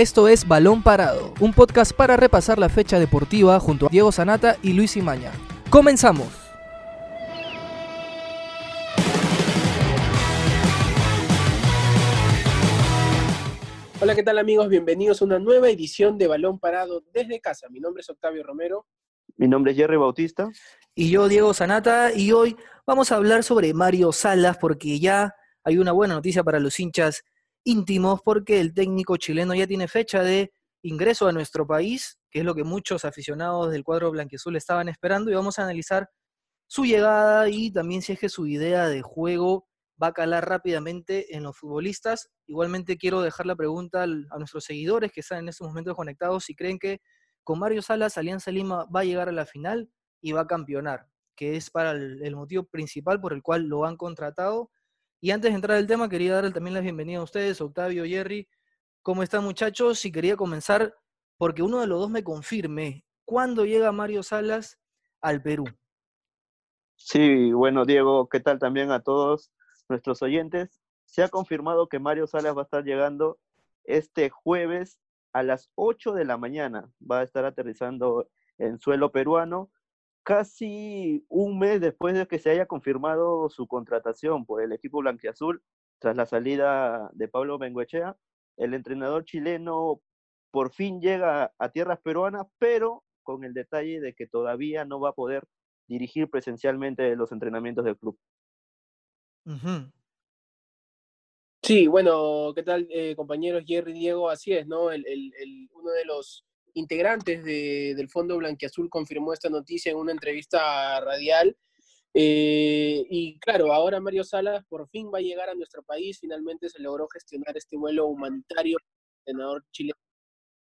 Esto es Balón Parado, un podcast para repasar la fecha deportiva junto a Diego Sanata y Luis Imaña. ¡Comenzamos! Hola, ¿qué tal amigos? Bienvenidos a una nueva edición de Balón Parado desde casa. Mi nombre es Octavio Romero. Mi nombre es Jerry Bautista. Y yo, Diego Sanata, y hoy vamos a hablar sobre Mario Salas porque ya hay una buena noticia para los hinchas íntimos porque el técnico chileno ya tiene fecha de ingreso a nuestro país, que es lo que muchos aficionados del cuadro blanquiazul estaban esperando, y vamos a analizar su llegada y también si es que su idea de juego va a calar rápidamente en los futbolistas. Igualmente quiero dejar la pregunta a nuestros seguidores que están en estos momentos conectados si creen que con Mario Salas Alianza Lima va a llegar a la final y va a campeonar, que es para el, el motivo principal por el cual lo han contratado y antes de entrar al tema, quería darle también la bienvenida a ustedes, Octavio, Jerry. ¿Cómo están muchachos? Y quería comenzar porque uno de los dos me confirme, ¿cuándo llega Mario Salas al Perú? Sí, bueno, Diego, ¿qué tal también a todos nuestros oyentes? Se ha confirmado que Mario Salas va a estar llegando este jueves a las 8 de la mañana. Va a estar aterrizando en suelo peruano casi un mes después de que se haya confirmado su contratación por el equipo blanquiazul tras la salida de Pablo Benguechea, el entrenador chileno por fin llega a tierras peruanas, pero con el detalle de que todavía no va a poder dirigir presencialmente los entrenamientos del club. Sí, bueno, ¿qué tal eh, compañeros Jerry Diego? Así es, ¿no? El, el, el, uno de los integrantes de, del Fondo Blanquiazul confirmó esta noticia en una entrevista radial. Eh, y claro, ahora Mario Salas por fin va a llegar a nuestro país. Finalmente se logró gestionar este vuelo humanitario. El senador chileno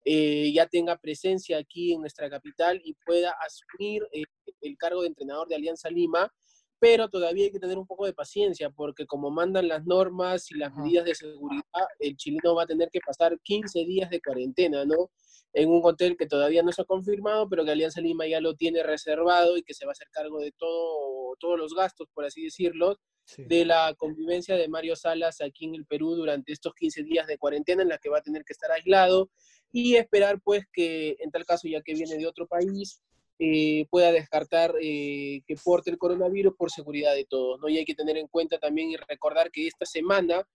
eh, ya tenga presencia aquí en nuestra capital y pueda asumir eh, el cargo de entrenador de Alianza Lima. Pero todavía hay que tener un poco de paciencia porque como mandan las normas y las medidas de seguridad, el chileno va a tener que pasar 15 días de cuarentena, ¿no? en un hotel que todavía no se ha confirmado, pero que Alianza Lima ya lo tiene reservado y que se va a hacer cargo de todo, todos los gastos, por así decirlo, de la convivencia de Mario Salas aquí en el Perú durante estos 15 días de cuarentena en la que va a tener que estar aislado y esperar pues que en tal caso, ya que viene de otro país, eh, pueda descartar eh, que porte el coronavirus por seguridad de todos, ¿no? Y hay que tener en cuenta también y recordar que esta semana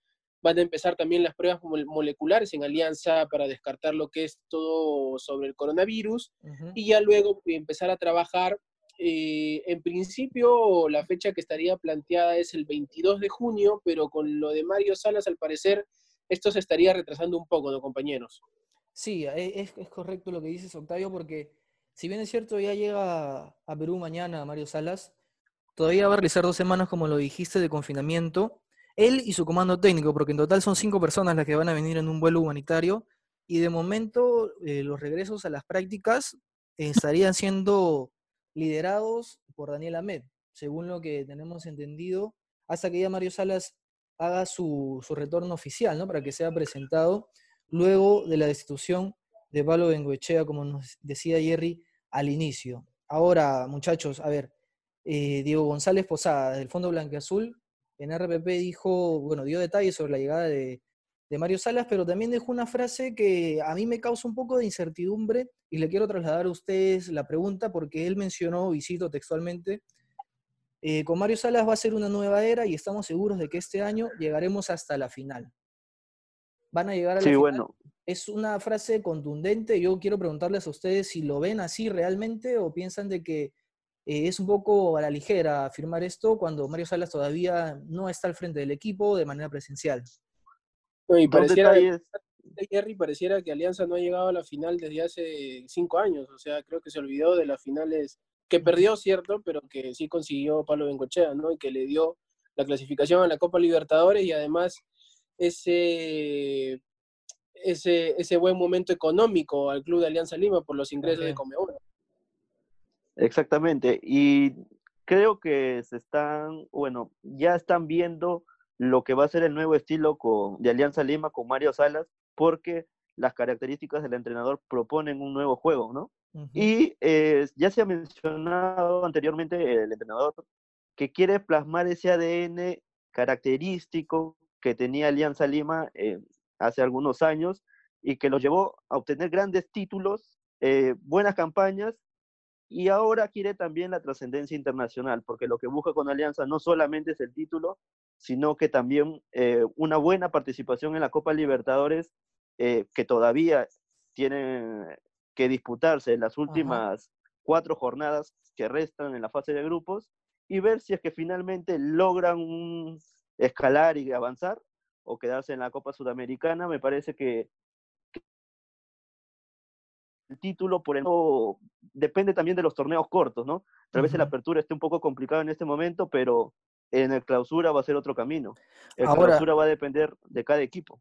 Van a empezar también las pruebas moleculares en alianza para descartar lo que es todo sobre el coronavirus y ya luego empezar a trabajar. Eh, en principio, la fecha que estaría planteada es el 22 de junio, pero con lo de Mario Salas, al parecer, esto se estaría retrasando un poco, ¿no, compañeros? Sí, e, es, es correcto lo que dices, Octavio, porque si bien es cierto, ya llega a Perú mañana Mario Salas, todavía va a realizar dos semanas, como lo dijiste, de confinamiento él y su comando técnico, porque en total son cinco personas las que van a venir en un vuelo humanitario, y de momento eh, los regresos a las prácticas estarían siendo liderados por Daniel Ahmed, según lo que tenemos entendido, hasta que ya Mario Salas haga su, retorno oficial, ¿no? Para que sea presentado luego de la destitución de Pablo Bengoechea, como nos decía Jerry al inicio. Ahora, muchachos, a ver, eh, Diego González Posada, del Fondo Blanqueazul, en RPP dijo, bueno, dio detalles sobre la llegada de, Mario Salas, pero también dejó una frase que a mí me causa un poco de incertidumbre y le quiero trasladar a ustedes la pregunta porque él mencionó, y cito textualmente, eh, con Mario Salas va a ser una nueva era y estamos seguros de que este año llegaremos hasta la final. Van a llegar a la sí, final. Bueno. Es una frase contundente. Yo quiero preguntarles a ustedes si lo ven así realmente o piensan de que eh, es un poco a la ligera afirmar esto cuando Mario Salas todavía no está al frente del equipo de manera presencial. y pareciera, Jerry, pareciera que Alianza no ha llegado a la final desde hace cinco años. O sea, creo que se olvidó de las finales que perdió, cierto, pero que sí consiguió Pablo Bencochea, ¿no? Y que le dio la clasificación a la Copa Libertadores y además ese, ese, ese buen momento económico al club de Alianza Lima por los ingresos de Comebol. Exactamente. Y creo que se están, bueno, ya están viendo lo que va a ser el nuevo estilo con, de Alianza Lima con Mario Salas, porque las características del entrenador proponen un nuevo juego, ¿no? Y eh, ya se ha mencionado anteriormente el entrenador que quiere plasmar ese ADN característico que tenía Alianza Lima eh, hace algunos años y que los llevó a obtener grandes títulos, eh, buenas campañas y ahora quiere también la trascendencia internacional, porque lo que busca con Alianza no solamente es el título, sino que también eh, una buena participación en la Copa Libertadores, eh, que todavía tiene que disputarse en las últimas cuatro jornadas que restan en la fase de grupos, y ver si es que finalmente logran escalar y avanzar o quedarse en la Copa Sudamericana. Me parece que el título por el depende también de los torneos cortos, ¿no? Tal vez la apertura esté un poco complicado en este momento, pero en el clausura va a ser otro camino. El clausura va a depender de cada equipo.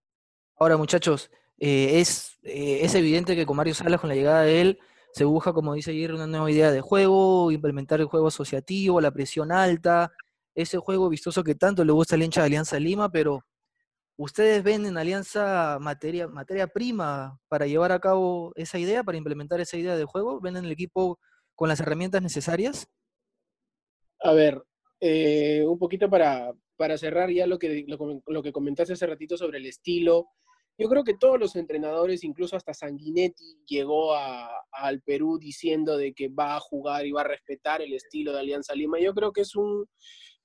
Ahora, muchachos, eh, es, eh, es evidente que con Mario Salas, con la llegada de él, se busca, como dice ayer, una nueva idea de juego, implementar el juego asociativo, la presión alta, ese juego vistoso que tanto le gusta al hincha de Alianza Lima, pero ¿Ustedes ven en Alianza materia, materia prima para llevar a cabo esa idea, para implementar esa idea de juego? ¿Ven en el equipo con las herramientas necesarias? A ver, eh, un poquito para, para, cerrar ya lo que, lo, que comentaste hace ratito sobre el estilo. Yo creo que todos los entrenadores, incluso hasta Sanguinetti, llegó al Perú diciendo de que va a jugar y va a respetar el estilo de Alianza Lima. Yo creo que es un,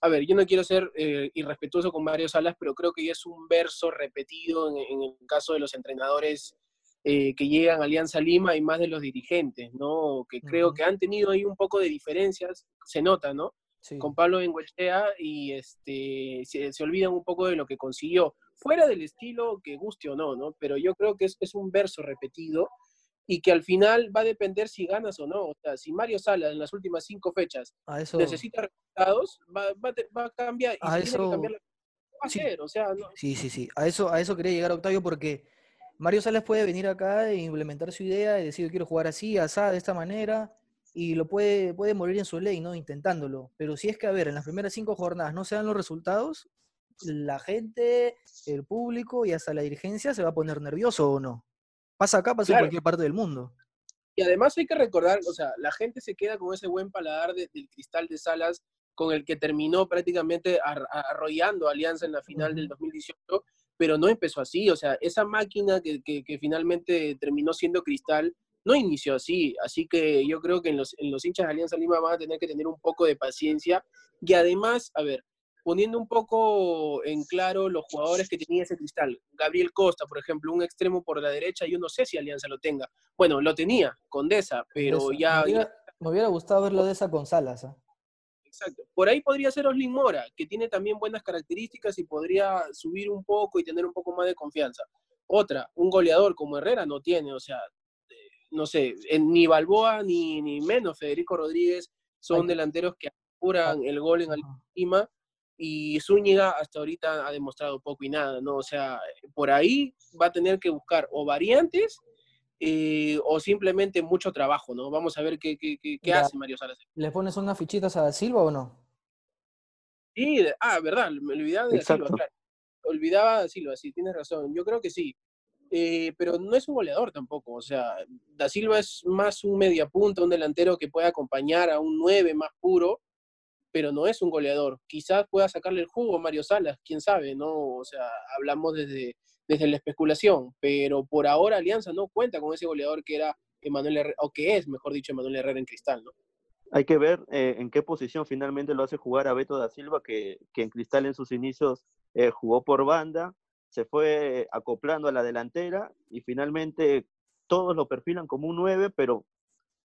a ver, yo no quiero ser eh, irrespetuoso con Mario Salas, pero creo que ya es un verso repetido en, el caso de los entrenadores eh, que llegan a Alianza Lima y más de los dirigentes, ¿no? Que creo que han tenido ahí un poco de diferencias, se nota, ¿no? Con Pablo Benguechea y este, se, olvidan un poco de lo que consiguió, fuera del estilo que guste o no, ¿no? Pero yo creo que es, es un verso repetido y que al final va a depender si ganas o no. O sea, si Mario Sala en las últimas cinco fechas necesita resultados, va, a cambiar. Y si tiene que cambiar va a hacer. O sea, Sí, sí, sí. A eso, a eso quería llegar, Octavio, porque Mario Salas puede venir acá e implementar su idea y decir, quiero jugar así, asá, de esta manera, y lo puede, puede morir en su ley, ¿no? Intentándolo. Pero si es que, a ver, en las primeras cinco jornadas no se dan los resultados, la gente, el público y hasta la dirigencia se va a poner nervioso o no. Pasa acá, pasa en cualquier parte del mundo. Y además hay que recordar, o sea, la gente se queda con ese buen paladar del cristal de Salas con el que terminó prácticamente arrollando Alianza en la final del 2018, pero no empezó así, o sea, esa máquina que, finalmente terminó siendo cristal no inició así, así que yo creo que en los, en los hinchas de Alianza Lima van a tener que tener un poco de paciencia y además, a ver, poniendo un poco en claro los jugadores que tenía ese cristal. Gabriel Costa, por ejemplo, un extremo por la derecha, yo no sé si Alianza lo tenga. Bueno, lo tenía, Condesa, pero ya me, hubiera, gustado verlo de esa con Salas. ¿ah? Exacto. Por ahí podría ser Oslin Mora, que tiene también buenas características y podría subir un poco y tener un poco más de confianza. Otra, un goleador como Herrera no tiene, o sea, eh, no sé, ni Balboa ni, ni menos Federico Rodríguez son delanteros que aseguran el gol en Lima y Zúñiga hasta ahorita ha demostrado poco y nada, ¿no? O sea, por ahí va a tener que buscar o variantes eh, o simplemente mucho trabajo, ¿no? Vamos a ver qué, qué, qué, hace Mario Salas. ¿Le pones unas fichitas a Silva o no? Sí, ah, verdad, me olvidaba de Silva, claro. Olvidaba de Silva, sí, tienes razón. Yo creo que sí. Eh, pero no es un goleador tampoco. O sea, Da Silva es más un mediapunta, un delantero que puede acompañar a un 9 más puro pero no es un goleador. Quizás pueda sacarle el jugo a Mario Salas, quién sabe, ¿no? O sea, hablamos desde, desde la especulación, pero por ahora Alianza no cuenta con ese goleador que era Emanuel Herrera, o que es, mejor dicho, Emanuel Herrera en Cristal, ¿no? Hay que ver eh, en qué posición finalmente lo hace jugar a Beto da Silva, que, que en Cristal en sus inicios eh, jugó por banda, se fue acoplando a la delantera y finalmente todos lo perfilan como un 9, pero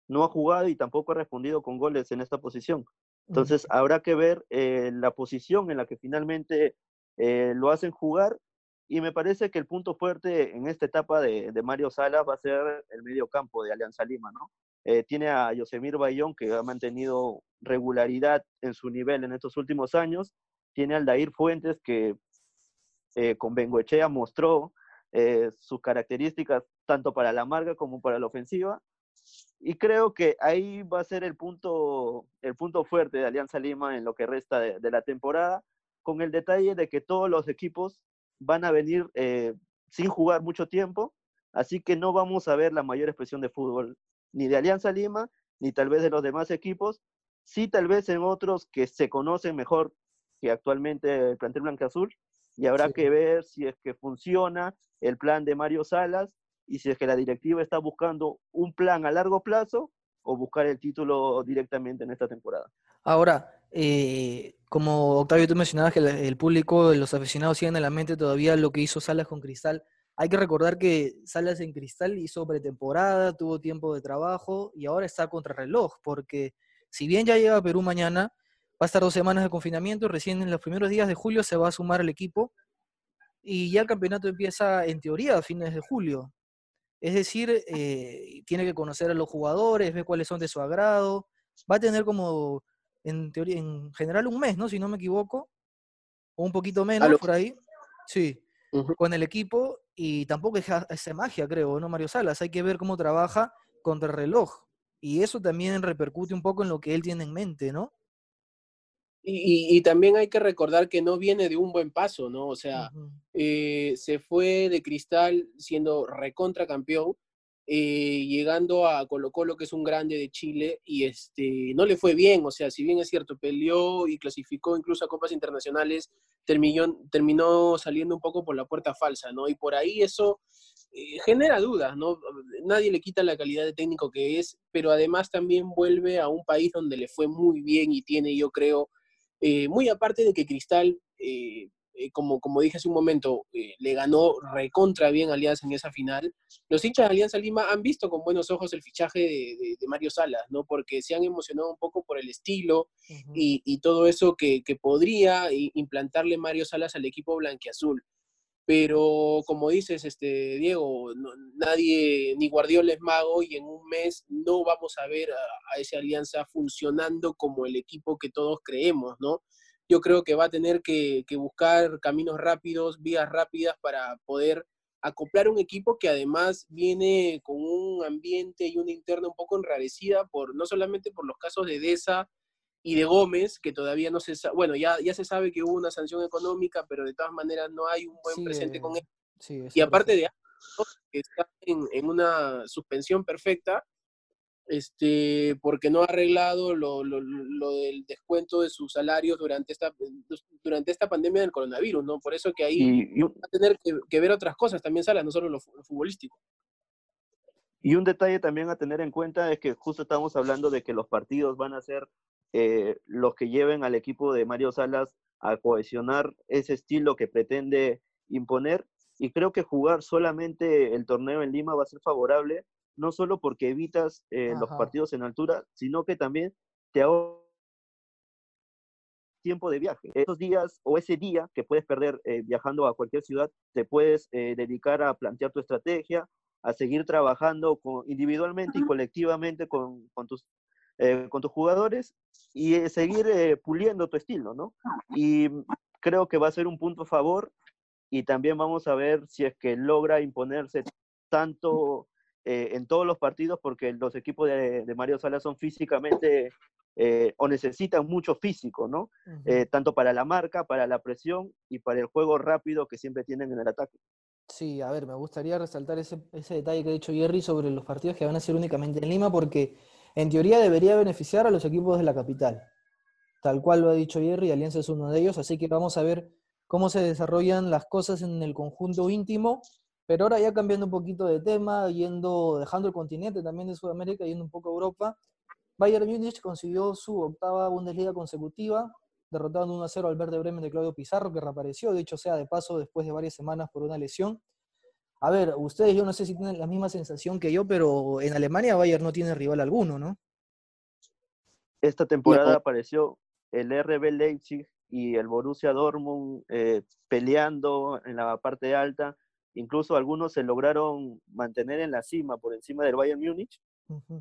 no ha jugado y tampoco ha respondido con goles en esta posición. Entonces, habrá que ver eh, la posición en la que finalmente eh, lo hacen jugar. Y me parece que el punto fuerte en esta etapa de, Mario Salas va a ser el medio campo de Alianza Lima, ¿no? Eh, tiene a Yosemir Bayón, que ha mantenido regularidad en su nivel en estos últimos años. Tiene al Dair Fuentes, que con Bengoechea mostró sus características tanto para la marca como para la ofensiva. Y creo que ahí va a ser el punto, el punto fuerte de Alianza Lima en lo que resta de, la temporada, con el detalle de que todos los equipos van a venir eh, sin jugar mucho tiempo, así que no vamos a ver la mayor expresión de fútbol ni de Alianza Lima, ni tal vez de los demás equipos, sí tal vez en otros que se conocen mejor que actualmente el plantel Blanca Azul, y habrá que ver si es que funciona el plan de Mario Salas y si es que la directiva está buscando un plan a largo plazo o buscar el título directamente en esta temporada. Ahora, eh, como Octavio tú mencionabas que el público, los aficionados siguen en la mente todavía lo que hizo Salas con Cristal. Hay que recordar que Salas en Cristal hizo pretemporada, tuvo tiempo de trabajo y ahora está contra reloj, porque si bien ya llega a Perú mañana, va a estar dos semanas de confinamiento, recién en los primeros días de julio se va a sumar al equipo y ya el campeonato empieza en teoría a fines de julio. Es decir, eh, tiene que conocer a los jugadores, ver cuáles son de su agrado. Va a tener como, en teoría, en general un mes, ¿no? Si no me equivoco. O un poquito menos por ahí. Sí, con el equipo. Y tampoco es esa magia, creo, ¿no, Mario Salas? Hay que ver cómo trabaja contra el reloj. Y eso también repercute un poco en lo que él tiene en mente, ¿no? Y, también hay que recordar que no viene de un buen paso, ¿no? O sea, eh, se fue de Cristal siendo recontra campeón, eh, llegando a Colo Colo, que es un grande de Chile, y este, no le fue bien, o sea, si bien es cierto, peleó y clasificó incluso a copas internacionales, terminó, terminó saliendo un poco por la puerta falsa, ¿no? Y por ahí eso eh, genera dudas, ¿no? Nadie le quita la calidad de técnico que es, pero además también vuelve a un país donde le fue muy bien y tiene, yo creo, eh, muy aparte de que Cristal, eh, eh, como, como dije hace un momento, le ganó recontra bien Alianza en esa final, los hinchas de Alianza Lima han visto con buenos ojos el fichaje de, Mario Salas, ¿no? Porque se han emocionado un poco por el estilo y, todo eso que, que podría implantarle Mario Salas al equipo blanquiazul pero como dices, este, Diego, nadie, ni Guardiola es mago y en un mes no vamos a ver a, esa alianza funcionando como el equipo que todos creemos, ¿no? Yo creo que va a tener que, buscar caminos rápidos, vías rápidas para poder acoplar un equipo que además viene con un ambiente y una interna un poco enrarecida por no solamente por los casos de Deza y de Gómez, que todavía no se sabe, bueno, ya, ya se sabe que hubo una sanción económica, pero de todas maneras no hay un buen presente con él. y aparte de que está en, una suspensión perfecta, este, porque no ha arreglado lo, del descuento de sus salarios durante esta, durante esta pandemia del coronavirus, ¿no? Por eso que ahí va a tener que, ver otras cosas también, Salas, no solo lo, lo futbolístico. Y un detalle también a tener en cuenta es que justo estamos hablando de que los partidos van a ser eh, los que lleven al equipo de Mario Salas a cohesionar ese estilo que pretende imponer. Y creo que jugar solamente el torneo en Lima va a ser favorable, no solo porque evitas eh, los partidos en altura, sino que también te ahorra tiempo de viaje. Esos días o ese día que puedes perder eh, viajando a cualquier ciudad, te puedes dedicar a plantear tu estrategia, a seguir trabajando con, individualmente y colectivamente con, con tus eh, con tus jugadores y eh, seguir eh, puliendo tu estilo, ¿no? Y creo que va a ser un punto a favor y también vamos a ver si es que logra imponerse tanto en todos los partidos porque los equipos de, Mario Sala son físicamente o necesitan mucho físico, ¿no? tanto para la marca, para la presión y para el juego rápido que siempre tienen en el ataque. Sí, a ver, me gustaría resaltar ese, ese detalle que ha dicho Jerry sobre los partidos que van a ser únicamente en Lima porque en teoría debería beneficiar a los equipos de la capital. Tal cual lo ha dicho Jerry, Alianza es uno de ellos, así que vamos a ver cómo se desarrollan las cosas en el conjunto íntimo. Pero ahora ya cambiando un poquito de tema, yendo, dejando el continente también de Sudamérica, yendo un poco a Europa, Bayern Múnich consiguió su octava Bundesliga consecutiva, derrotando 1-0 al Verde Bremen de Claudio Pizarro, que reapareció, de hecho sea de paso después de varias semanas por una lesión. A ver, ustedes yo no sé si tienen la misma sensación que yo, pero en Alemania Bayern no tiene rival alguno, ¿no? Esta temporada apareció el RB Leipzig y el Borussia Dortmund eh, peleando en la parte alta. Incluso algunos se lograron mantener en la cima, por encima del Bayern Múnich,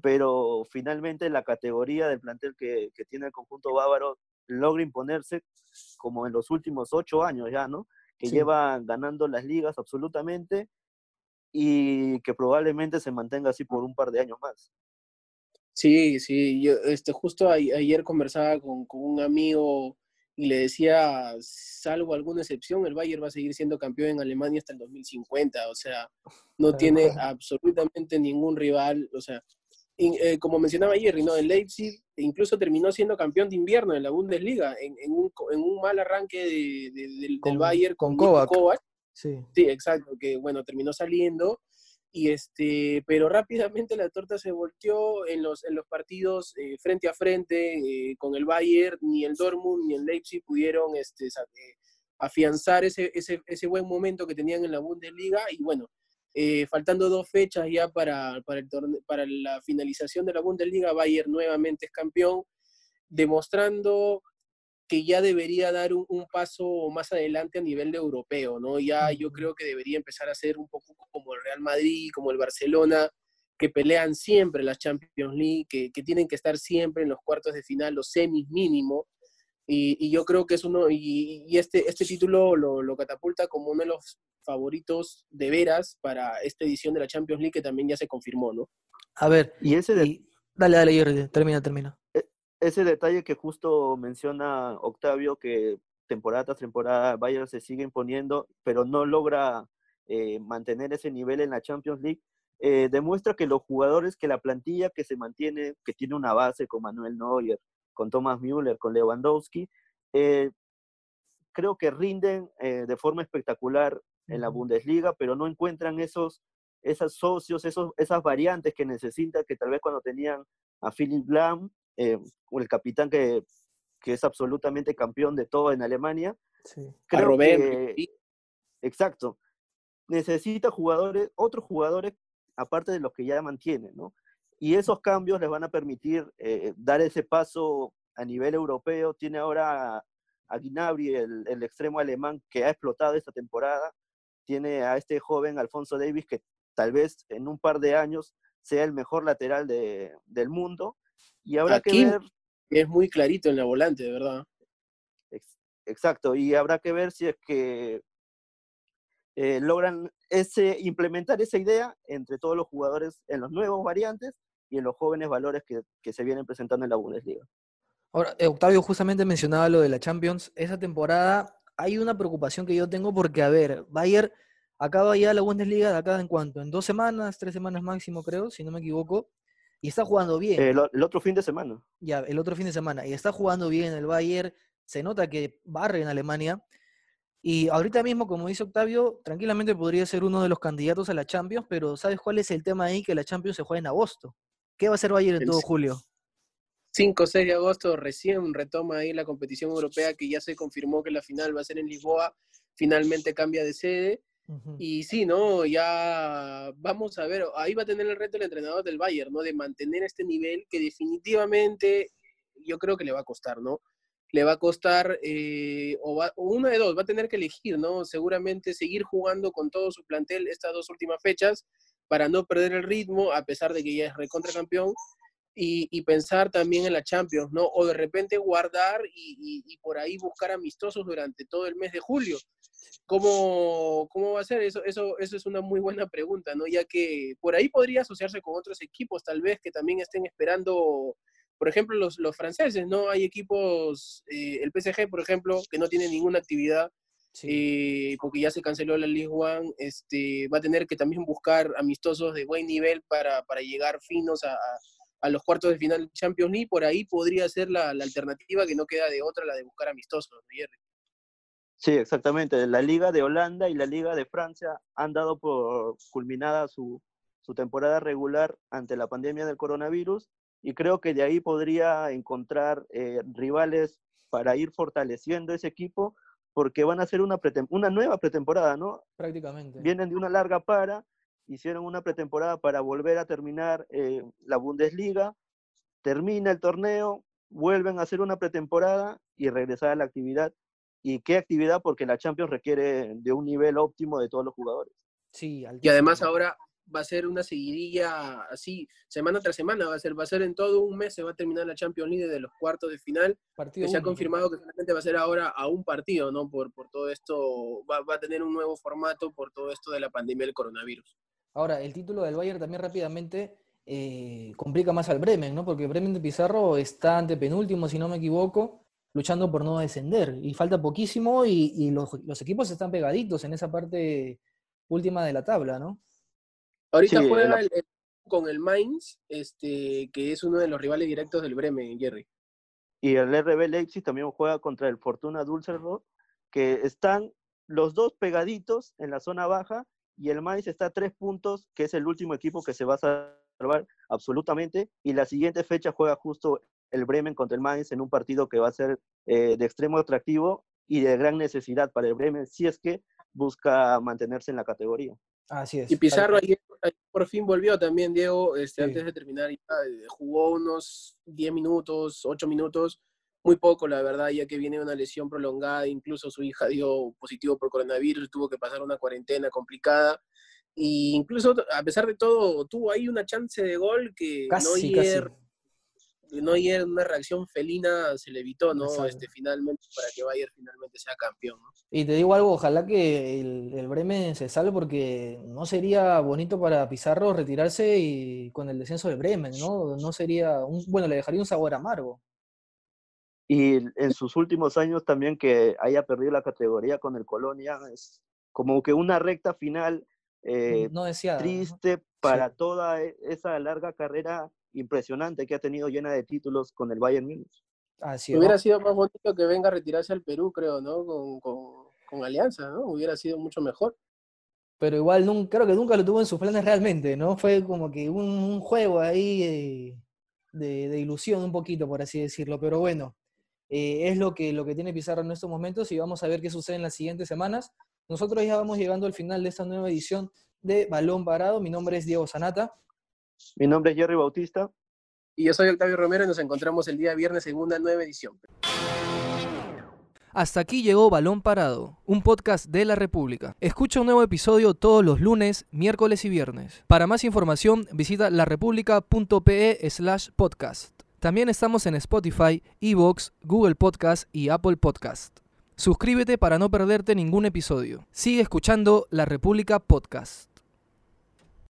pero finalmente la categoría del plantel que, que, tiene el conjunto bávaro logra imponerse como en los últimos ocho años ya, ¿no? Que llevan ganando las ligas absolutamente y que probablemente se mantenga así por un par de años más. Sí, sí, yo este, justo ayer conversaba con, un amigo y le decía, salvo alguna excepción, el Bayern va a seguir siendo campeón en Alemania hasta el 2050, o sea, no tiene absolutamente ningún rival, o sea, eh, como mencionaba ayer, ¿no? el Leipzig incluso terminó siendo campeón de invierno en la Bundesliga, en, un, en un, mal arranque del, del, Bayern con, con Kovac. Sí. sí, exacto, que bueno, terminó saliendo. y este, pero rápidamente la torta se volteó en los, en los partidos eh, frente a frente eh, con el Bayern, ni el Dortmund ni el Leipzig pudieron este, eh, afianzar ese, ese, ese, buen momento que tenían en la Bundesliga y bueno, faltando dos fechas ya para, para, el para la finalización de la Bundesliga, Bayern nuevamente es campeón, demostrando que ya debería dar un, paso más adelante a nivel de europeo, ¿no? Ya yo creo que debería empezar a ser un poco como el Real Madrid, como el Barcelona, que pelean siempre las Champions League, que, tienen que estar siempre en los cuartos de final, los semis mínimo, y, yo creo que es uno, y, este, este título lo, catapulta como uno de los favoritos de veras para esta edición de la Champions League que también ya se confirmó, ¿no? A ver, y ese de... Dale, dale, termina, termina. Ese detalle que justo menciona Octavio, que temporada tras temporada Bayern se sigue imponiendo, pero no logra eh, mantener ese nivel en la Champions League, eh, demuestra que los jugadores, que la plantilla que se mantiene, que tiene una base con Manuel Neuer, con Thomas Müller, con Lewandowski, eh, creo que rinden de forma espectacular en la Bundesliga, pero no encuentran esos, esos socios, esos, esas variantes que necesitan, que tal vez cuando tenían a Philip Lahm eh, el capitán que, que, es absolutamente campeón de todo en Alemania. Creo que, exacto. Necesita jugadores, otros jugadores, aparte de los que ya mantiene, ¿no? Y esos cambios les van a permitir eh, dar ese paso a nivel europeo. Tiene ahora a, a Gnabry, el, el, extremo alemán, que ha explotado esta temporada. Tiene a este joven Alfonso Davis, que tal vez en un par de años sea el mejor lateral de, del mundo. Y habrá que ver. Es muy clarito en la volante, de verdad. Exacto, y habrá que ver si es que eh, logran ese, implementar esa idea entre todos los jugadores en los nuevos variantes y en los jóvenes valores que, que se vienen presentando en la Bundesliga. Ahora, eh, Octavio justamente mencionaba lo de la Champions. Esa temporada hay una preocupación que yo tengo porque, a ver, Bayern acaba ya la Bundesliga de acá en cuanto, en dos semanas, tres semanas máximo creo, si no me equivoco. Y está jugando bien. El, otro fin de semana. Ya, el otro fin de semana. Y está jugando bien el Bayern. Se nota que barre en Alemania. Y ahorita mismo, como dice Octavio, tranquilamente podría ser uno de los candidatos a la Champions, pero ¿sabes cuál es el tema ahí? Que la Champions se juega en agosto. ¿Qué va a hacer Bayern en todo julio? 5 o 6 de agosto recién retoma ahí la competición europea que ya se confirmó que la final va a ser en Lisboa, finalmente cambia de sede y sí, ¿no? Ya vamos a ver, ahí va a tener el reto el entrenador del Bayern, ¿no? De mantener este nivel que definitivamente yo creo que le va a costar, ¿no? Le va a costar, eh, o, va, una de dos, va a tener que elegir, ¿no? Seguramente seguir jugando con todo su plantel estas dos últimas fechas para no perder el ritmo, a pesar de que ya es recontra campeón, y, pensar también en la Champions, ¿no? O de repente guardar y, y, por ahí buscar amistosos durante todo el mes de julio. ¿Cómo, cómo va a ser? Eso, eso, eso es una muy buena pregunta, ¿no? Ya que por ahí podría asociarse con otros equipos, tal vez, que también estén esperando, por ejemplo, los, los franceses, ¿no? Hay equipos, eh, el PSG, por ejemplo, que no tiene ninguna actividad, eh, porque ya se canceló la League One, este, va a tener que también buscar amistosos de buen nivel para, para llegar finos a, a, los cuartos de final Champions League. Por ahí podría ser la, la, alternativa que no queda de otra, la de buscar amistosos, ¿no, Jerry? Sí, exactamente. La Liga de Holanda y la Liga de Francia han dado por culminada su, temporada regular ante la pandemia del coronavirus y creo que de ahí podría encontrar eh, rivales para ir fortaleciendo ese equipo porque van a hacer una, una nueva pretemporada, ¿no? Prácticamente. Vienen de una larga para, hicieron una pretemporada para volver a terminar eh, la Bundesliga, termina el torneo, vuelven a hacer una pretemporada y regresar a la actividad y qué actividad porque la Champions requiere de un nivel óptimo de todos los jugadores. Sí, y además ahora va a ser una seguidilla así, semana tras semana, va a ser, va a ser en todo un mes, se va a terminar la Champions League de los cuartos de final, que se ha confirmado que solamente va a ser ahora a un partido, ¿no? Por, por todo esto, va, va, a tener un nuevo formato por todo esto de la pandemia del coronavirus. Ahora, el título del Bayern también rápidamente eh, complica más al Bremen, ¿no? Porque Bremen de Pizarro está ante penúltimo, si no me equivoco, luchando por no descender. Y falta poquísimo y, los, equipos están pegaditos en esa parte última de la tabla, ¿no? Ahorita juega con el Mainz, este, que es uno de los rivales directos del Bremen, Jerry. Y el RB Leipzig también juega contra el Fortuna Düsseldorf, que están los dos pegaditos en la zona baja y el Mainz está a tres puntos, que es el último equipo que se va a salvar absolutamente, y la siguiente fecha juega justo el Bremen contra el Mainz en un partido que va a ser eh, de extremo atractivo y de gran necesidad para el Bremen si es que busca mantenerse en la categoría. Así es. Y Pizarro ayer, por fin volvió también, Diego, este, antes de terminar, eh, jugó unos 10 minutos, 8 minutos, muy poco, la verdad, ya que viene una lesión prolongada, incluso su hija dio positivo por coronavirus, tuvo que pasar una cuarentena complicada. Y incluso, a pesar de todo, tuvo ahí una chance de gol que no ayer no ayer una reacción felina se le evitó, ¿no? Este, finalmente, para que Bayern finalmente sea campeón, ¿no? Y te digo algo, ojalá que el, el, Bremen se salve porque no sería bonito para Pizarro retirarse y con el descenso del Bremen, ¿no? No sería, un, bueno, le dejaría un sabor amargo. Y en sus últimos años también que haya perdido la categoría con el Colonia, es como que una recta final eh, no deseada, triste ¿no? para Sí. toda e- esa larga carrera impresionante que ha tenido llena de títulos con el Bayern Múnich. Así. Hubiera sido más bonito que venga a retirarse al Perú, creo, ¿no? Con, con, con Alianza, ¿no? Hubiera sido mucho mejor. Pero igual nunca, creo que nunca lo tuvo en sus planes realmente, ¿no? Fue como que un, un juego ahí eh, de, de ilusión un poquito, por así decirlo. Pero bueno, eh, es lo que, lo que tiene Pizarro en estos momentos y vamos a ver qué sucede en las siguientes semanas. Nosotros ya vamos llegando al final de esta nueva edición de Balón Parado. Mi nombre es Diego Sanata. Mi nombre es Jerry Bautista. Y yo soy Octavio Romero y nos encontramos el día viernes en una nueva edición. Hasta aquí llegó Balón Parado, un podcast de la República. Escucha un nuevo episodio todos los lunes, miércoles y viernes. Para más información, visita larepublica.pe slash podcast. También estamos en Spotify, Evox, Google Podcast y Apple Podcast. Suscríbete para no perderte ningún episodio. Sigue escuchando La República Podcast.